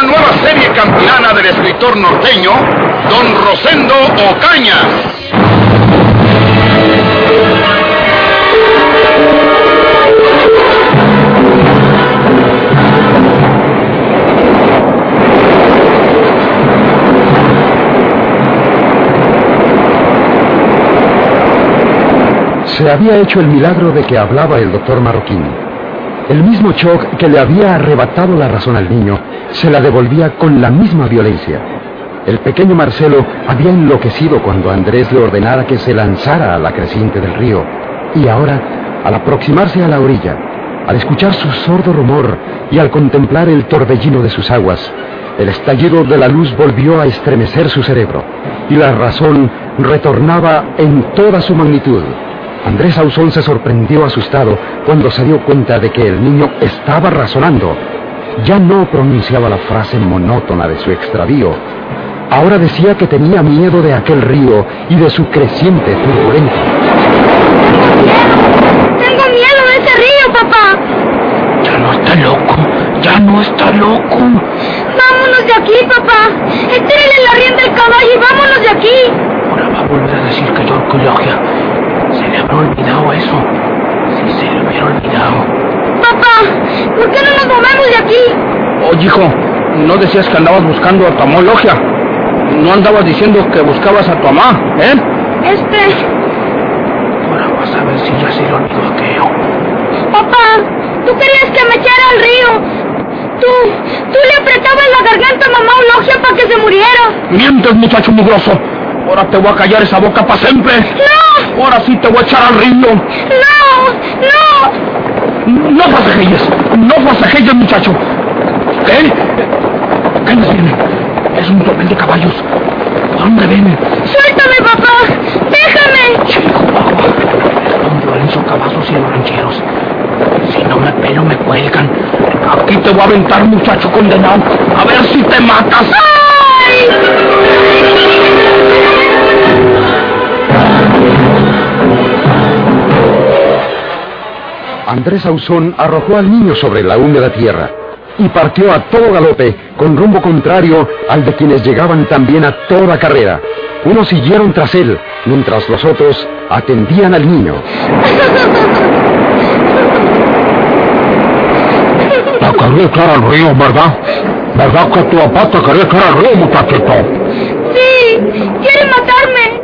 Una nueva serie campilana del escritor norteño, Don Rosendo Ocaña. Se había hecho el milagro de que hablaba el doctor Marroquín. El mismo shock que le había arrebatado la razón al niño se la devolvía con la misma violencia. El pequeño Marcelo había enloquecido cuando Andrés le ordenara que se lanzara a la creciente del río. Y ahora, al aproximarse a la orilla, al escuchar su sordo rumor y al contemplar el torbellino de sus aguas, el estallido de la luz volvió a estremecer su cerebro y la razón retornaba en toda su magnitud. Andrés Ausón se sorprendió asustado cuando se dio cuenta de que el niño estaba razonando. Ya no pronunciaba la frase monótona de su extravío. Ahora decía que tenía miedo de aquel río y de su creciente turbulencia. Tengo miedo de ese río, papá. Ya no está loco, ya no está loco. Vámonos de aquí, papá. Estírele la rienda del caballo y vámonos de aquí. Ahora va a volver a decir que yo orgullogia. Habrá olvidado eso. Si se le hubiera olvidado. Papá, ¿por qué no nos movemos de aquí? Oye, hijo, ¿no decías que andabas buscando a tu amor logia? ¿No andabas diciendo que buscabas a tu mamá, eh? Este... Ahora vas a ver si ya se le olvidó aquello. Papá, tú querías que me echara al río. Tú, tú le apretabas la garganta a mamá Logia para que se muriera. Mientes, muchacho mugroso. Ahora te voy a callar esa boca para siempre. ¡No! Ahora sí te voy a echar al río. ¡No! ¡No! No forcejelles, no forcejelles, muchacho. ¿Qué? ¿Qué nos viene? Es un tropel de caballos. ¿Por dónde viene? ¡Suéltame, papá! ¡Déjame! Chico, agua. Don Lorenzo Cavazos y los rancheros. Si no me pelo, me cuelgan. Aquí te voy a aventar, muchacho condenado. A ver si te matas. Andrés Ausón arrojó al niño sobre la húmeda tierra y partió a todo galope con rumbo contrario al de quienes llegaban también a toda carrera. Unos siguieron tras él, mientras los otros atendían al niño. Te quería echar al río, ¿verdad? ¿Verdad que tu papá te quería echar al río, muchachito? Sí, quiere matarme.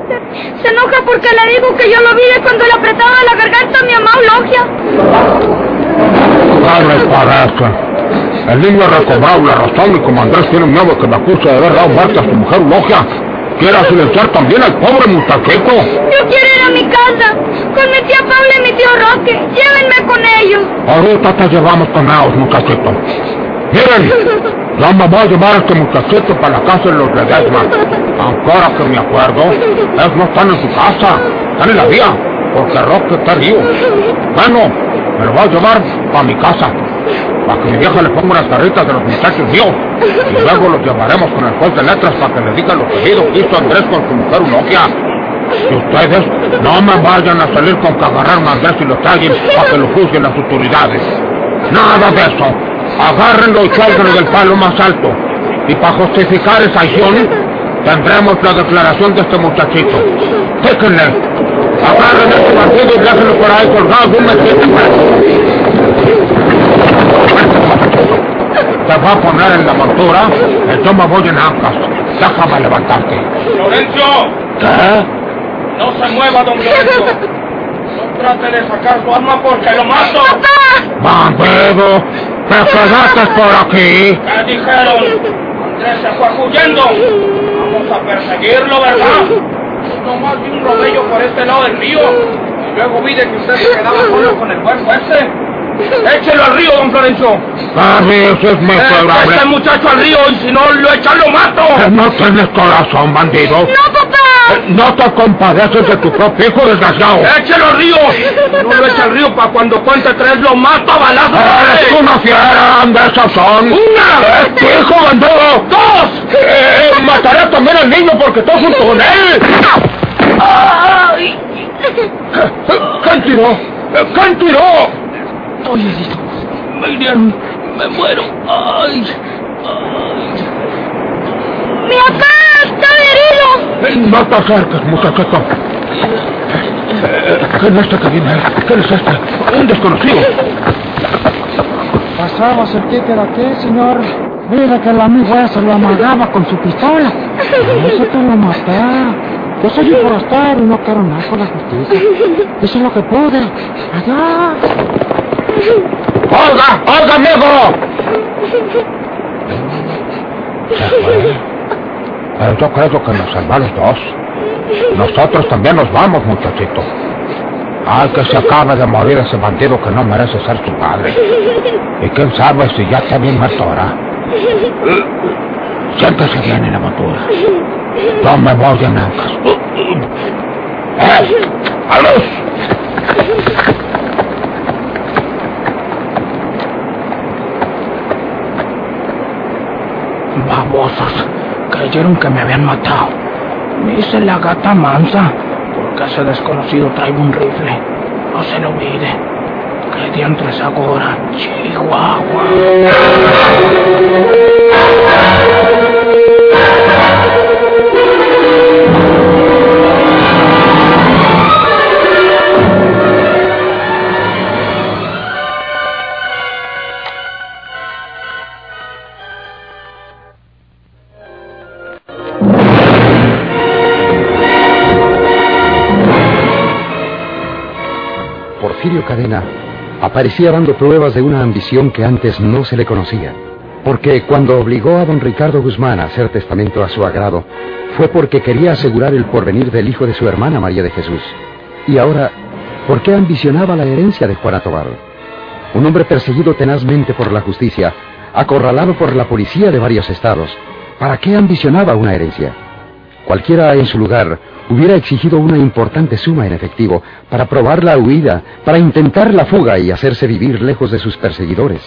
Se enoja porque le digo que yo lo vi de cuando le apretaba la garganta a mi mamá Logia. ¿Qué le parece? El niño ha recobrado la razón y como Andrés tiene miedo que me acuse de haber dado muerte a su mujer Logia, quiere silenciar también al pobre muchachito. Yo quiero ir a mi casa con mi tía Paula y mi tío Roque. Llévenme con ellos. Ahorita te llevamos con ellos, muchachito. Miren, ya me voy a llevar a este muchachito para la casa de los Ledesma. Aunque ahora que me acuerdo, ellos no están en su casa, están en la vía, porque Roque está río. Bueno, me lo voy a llevar para mi casa, para que mi vieja le ponga unas carritas de los muchachos míos. Y luego los llevaremos con el juez de letras para que le diga lo que hizo Andrés con su mujer Unoquia. Y ustedes no me vayan a salir con que agarraron a Andrés y lo traigan para que lo juzguen las autoridades. Nada de eso. Agárrenlo y cuélguenlo del palo más alto. Y para justificar esa acción, tendremos la declaración de este muchachito. Téquenle. Agarren a este bandido y déjenlo por ahí colgado de un mesquite. Te voy a poner en la montura y yo me voy en ancas. Déjame levantarte. ¡Lorenzo! ¿Qué? ¡No se mueva, don Lorenzo! No trate de sacar su arma porque lo mato. ¡Bandido! ¡Te quedaste por aquí! ¿Qué dijeron? Andrés se fue huyendo. Vamos a perseguirlo, ¿verdad? Nomás vi un robello por este lado del río. Y luego vi de que usted se quedaba solo con el cuerpo ese. Échelo al río, don Florencio. Harry, eso es muy probable. Este muchacho al río y si no lo echan lo mato. No tienes corazón, bandido. ¡No, papá! No te compadeces de tu propio hijo desgraciado. ¡Échelo al río! No lo echa al río para cuando cuente tres lo mato a balazos. ¡Eres una fiera! ¡Anda, esos son! ¡Una! ¡Es tu hijo, bandido! ¡Dos! Eh, ¡Mataré también al niño porque estoy junto con él! ¡Ay! ¿Quién tiró? ¿Quién tiró? Oye, me hirieron, me muero. Ay, ay. ¡Mi! Eh, No te acerques, muchachito. ¿Quién es este que viene? ¿Quién es este? Un desconocido. Pasaba cerquita de aquí, señor. Mira que el amigo ese lo amagaba con su pistola. Eso te lo maté. Yo soy un forastero y no quiero nada con la justicia. Eso es lo que pude. Allá. ¡Olga! ¡Olga, amigo! Pero yo creo que nos salva dos. Nosotros también nos vamos, muchachito. Ay, que se acabe de morir ese bandido que no merece ser su padre. Y quién sabe si ya está bien muerto ahora. Siéntese bien en la montura. No me voy a nancas. ¡Eh! ¡A luz! Creyeron que me habían matado. Me hice la gata mansa, porque ese desconocido trae un rifle. No se lo olvide. ¿Qué diantres ahora? Chihuahua. Cadena aparecía dando pruebas de una ambición que antes no se le conocía. Porque cuando obligó a don Ricardo Guzmán a hacer testamento a su agrado, fue porque quería asegurar el porvenir del hijo de su hermana María de Jesús. Y ahora, ¿por qué ambicionaba la herencia de Juana Tobar? Un hombre perseguido tenazmente por la justicia, acorralado por la policía de varios estados. ¿Para qué ambicionaba una herencia? Cualquiera en su lugar hubiera exigido una importante suma en efectivo para probar la huida, para intentar la fuga y hacerse vivir lejos de sus perseguidores.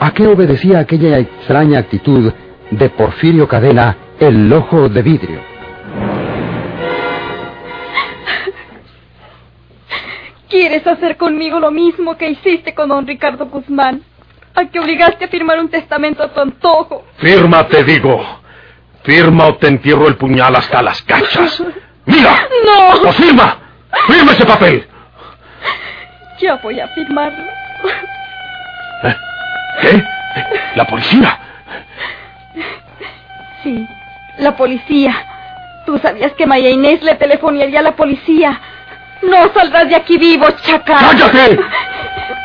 ¿A qué obedecía aquella extraña actitud de Porfirio Cadena, el ojo de vidrio? ¿Quieres hacer conmigo lo mismo que hiciste con don Ricardo Guzmán? A que obligaste a firmar un testamento a tu antojo. Firma, te digo. Firma o te entierro el puñal hasta las cachas. ¡Mira! ¡No! ¡Pues firma! ¡Firma ese papel! Ya voy a firmarlo. ¿Eh? ¿Qué? ¿La policía? Sí, la policía. Tú sabías que María Inés le telefonearía a la policía. No saldrás de aquí vivo, chacal. ¡Cállate!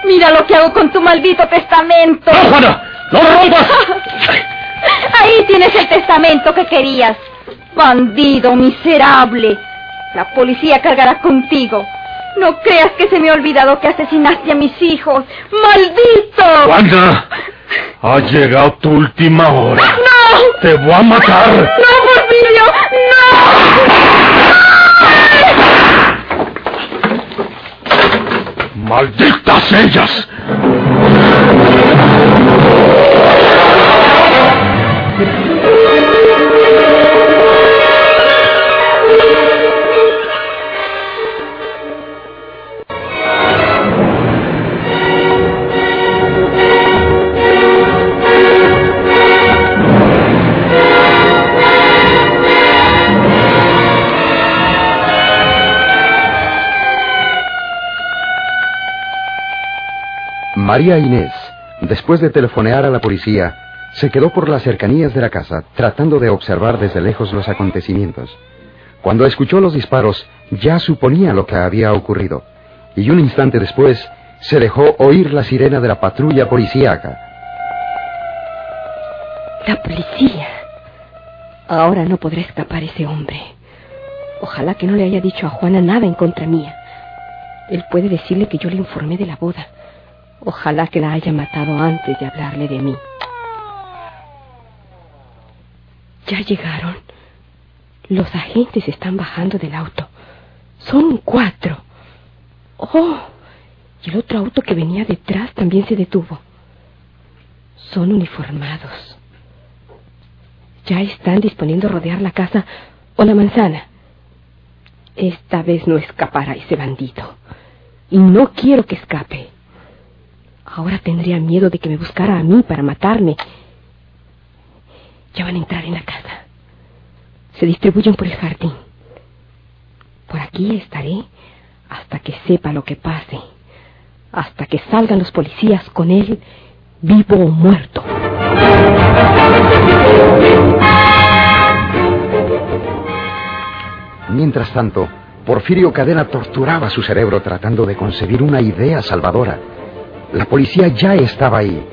Mira lo que hago con tu maldito testamento. ¡No, Juana! ¡No lo rompas! Ahí tienes el testamento que querías. Bandido miserable. La policía cargará contigo. No creas que se me ha olvidado que asesinaste a mis hijos. ¡Maldito! ¡Juana! Ha llegado tu última hora. ¡No! ¡Te voy a matar! ¡No, Porfirio! ¡Malditas ellas! María Inés, después de telefonear a la policía, se quedó por las cercanías de la casa, tratando de observar desde lejos los acontecimientos. Cuando escuchó los disparos, ya suponía lo que había ocurrido, y un instante después se dejó oír la sirena de la patrulla policíaca. La policía. Ahora no podrá escapar ese hombre. Ojalá que no le haya dicho a Juana nada en contra mía. Él puede decirle que yo le informé de la boda. Ojalá que la haya matado antes de hablarle de mí. Ya llegaron. Los agentes están bajando del auto. Son cuatro. Oh, y el otro auto que venía detrás también se detuvo. Son uniformados. Ya están disponiendo a rodear la casa o la manzana. Esta vez no escapará ese bandido. Y no quiero que escape. Ahora tendría miedo de que me buscara a mí para matarme. Ya van a entrar en la casa. Se distribuyen por el jardín. Por aquí estaré hasta que sepa lo que pase. Hasta que salgan los policías con él, vivo o muerto. Mientras tanto, Porfirio Cadena torturaba su cerebro tratando de concebir una idea salvadora. La policía ya estaba ahí.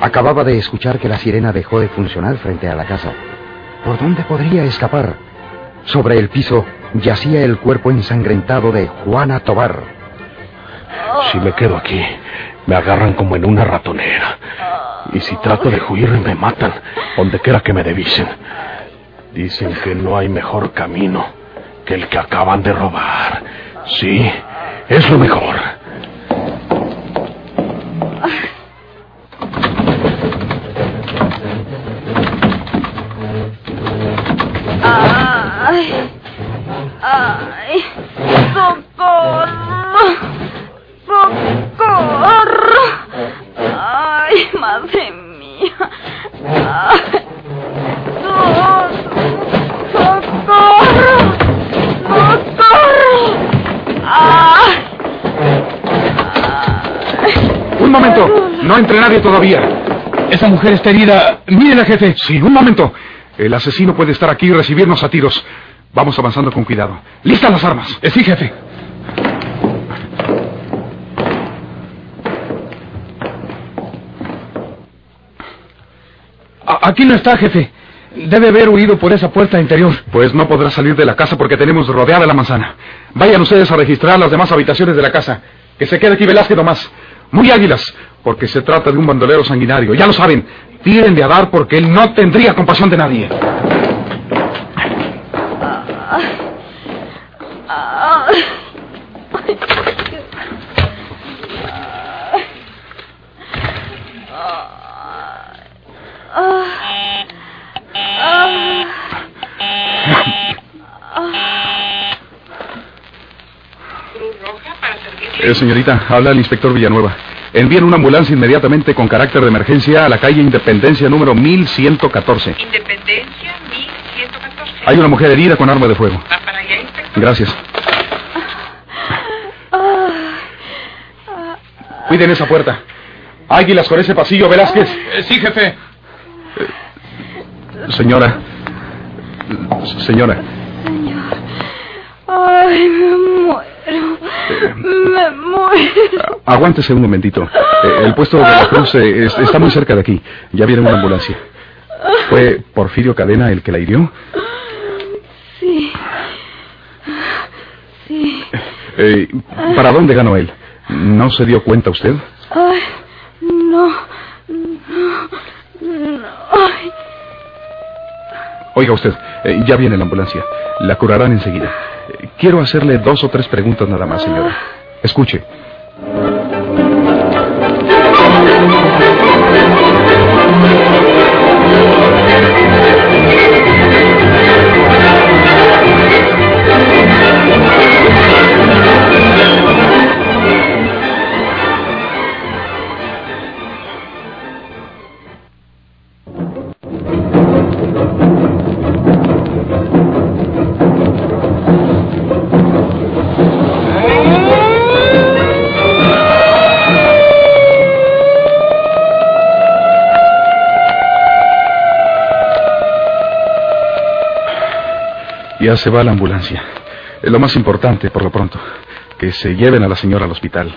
Acababa de escuchar que la sirena dejó de funcionar frente a la casa. ¿Por dónde podría escapar? Sobre el piso yacía el cuerpo ensangrentado de Juana Tobar. Si me quedo aquí, me agarran como en una ratonera. Y si trato de huir, me matan, donde quiera que me devisen. Dicen que no hay mejor camino que el que acaban de robar. Sí, es lo mejor. Nadie todavía. Esa mujer está herida. Mírela, jefe. Sí, un momento. El asesino puede estar aquí y recibirnos a tiros. Vamos avanzando con cuidado. ¡Listas las armas! Eh, sí, jefe. A- Aquí no está, jefe. Debe haber huido por esa puerta interior. Pues no podrá salir de la casa porque tenemos rodeada la manzana. Vayan ustedes a registrar las demás habitaciones de la casa. Que se quede aquí Velázquez nomás. Muy águilas, porque se trata de un bandolero sanguinario. Ya lo saben. Tírenle a dar porque él no tendría compasión de nadie. Eh, señorita, habla el inspector Villanueva. Envíen una ambulancia inmediatamente con carácter de emergencia a la calle Independencia número 1114. Independencia 1114. Hay una mujer herida con arma de fuego. Va para allá, inspector. Gracias. Cuiden esa puerta. Águilas con ese pasillo, Velázquez. Eh, sí, jefe. Señora. Señora. ay, me muero. Me muero. Aguántese un momentito. Eh, el puesto de la cruz eh, es- está muy cerca de aquí. Ya viene una ambulancia. ¿Fue Porfirio Cadena el que la hirió? Sí. Sí. Eh, ¿Para dónde ganó él? ¿No se dio cuenta usted? Ay, no. No. No. Ay. Oiga usted, eh, ya viene la ambulancia. La curarán enseguida. Quiero hacerle dos o tres preguntas nada más, señora. Escuche. Ya se va la ambulancia. Es lo más importante, por lo pronto. Que se lleven a la señora al hospital.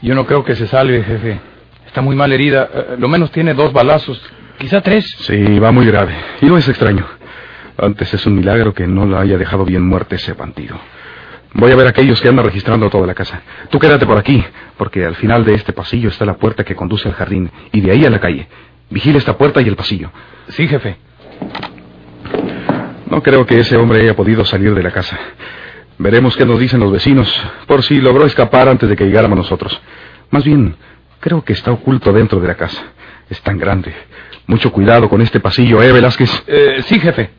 Yo no creo que se salve, jefe. Está muy mal herida. Eh, Lo menos tiene dos balazos. Quizá tres. Sí, va muy grave. Y no es extraño. Antes es un milagro que no la haya dejado bien muerta ese bandido. Voy a ver a aquellos que andan registrando toda la casa. Tú quédate por aquí, porque al final de este pasillo está la puerta que conduce al jardín y de ahí a la calle. Vigila esta puerta y el pasillo. Sí, jefe. No creo que ese hombre haya podido salir de la casa. Veremos qué nos dicen los vecinos, por si logró escapar antes de que llegáramos nosotros. Más bien, creo que está oculto dentro de la casa. Es tan grande. Mucho cuidado con este pasillo, ¿eh, Velázquez? Eh, sí, jefe.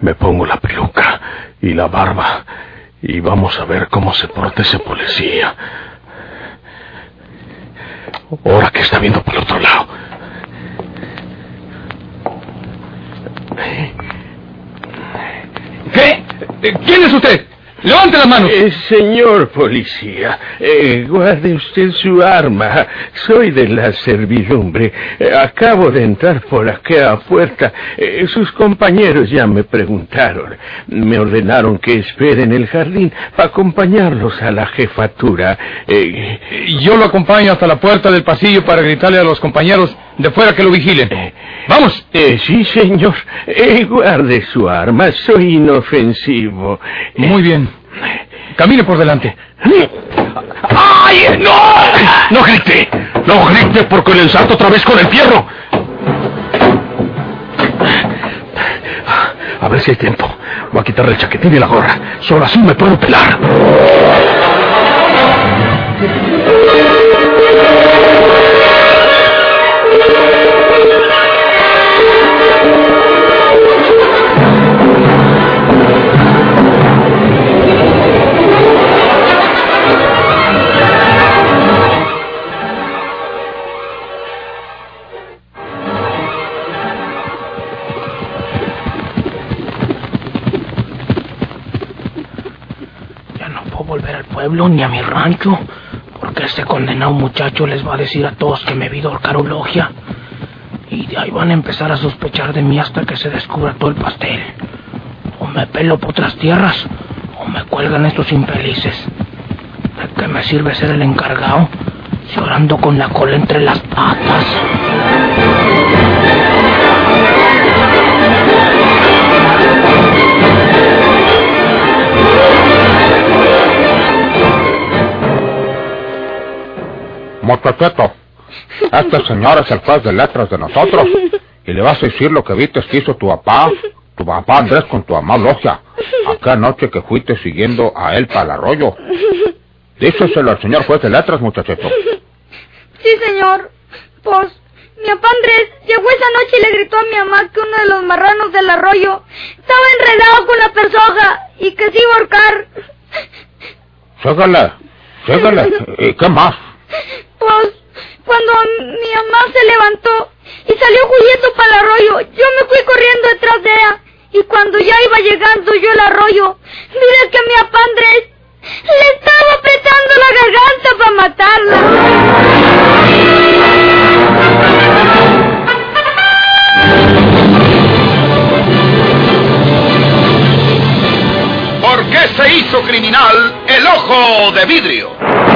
Me pongo la peluca y la barba y vamos a ver cómo se porta ese policía. Ahora que está viendo por el otro lado. ¿Qué? ¿Quién es usted? ¡Levante las manos! Eh, señor policía, eh, guarde usted su arma. Soy de la servidumbre. Eh, acabo de entrar por aquella puerta. Sus compañeros ya me preguntaron. Me ordenaron que espere en el jardín para acompañarlos a la jefatura. Yo lo acompaño hasta la puerta del pasillo para gritarle a los compañeros de fuera que lo vigilen. ¡Vamos! eh, sí, señor. Eh, guarde su arma. Soy inofensivo. Muy bien. Camine por delante. ¡Ay, no! ¡No grite! ¡No grite porque le ensarto otra vez con el fierro! A ver si hay tiempo. Voy a quitarle el chaquetín y la gorra. Solo así me puedo pelar. Ni a mi rancho, porque este condenado muchacho les va a decir a todos que me vi dorcar un logia. Y de ahí van a empezar a sospechar de mí hasta que se descubra todo el pastel. O me pelo por otras tierras, o me cuelgan estos infelices. ¿De qué me sirve ser el encargado si ahora ando con la cola entre las patas? Motocheto, este señor es el juez de letras de nosotros. Y le vas a decir lo que viste que hizo tu papá, tu papá Andrés con tu mamá Logia, aquella noche que fuiste siguiendo a él para el arroyo. Díceselo al señor juez de letras, muchacheto. Sí, señor. Pues, mi papá Andrés llegó esa noche y le gritó a mi mamá que uno de los marranos del arroyo estaba enredado con la persoja y que se iba a ahorcar. Ségale, ségale. ¿Y qué más? Pues, cuando mi mamá se levantó y salió huyendo para el arroyo, yo me fui corriendo detrás de ella. Y cuando ya iba llegando yo al arroyo, mire que mi papá Andrés le estaba apretando la garganta para matarla. ¿Por qué se hizo criminal el ojo de vidrio?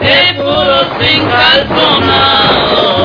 de puro sin calzonado.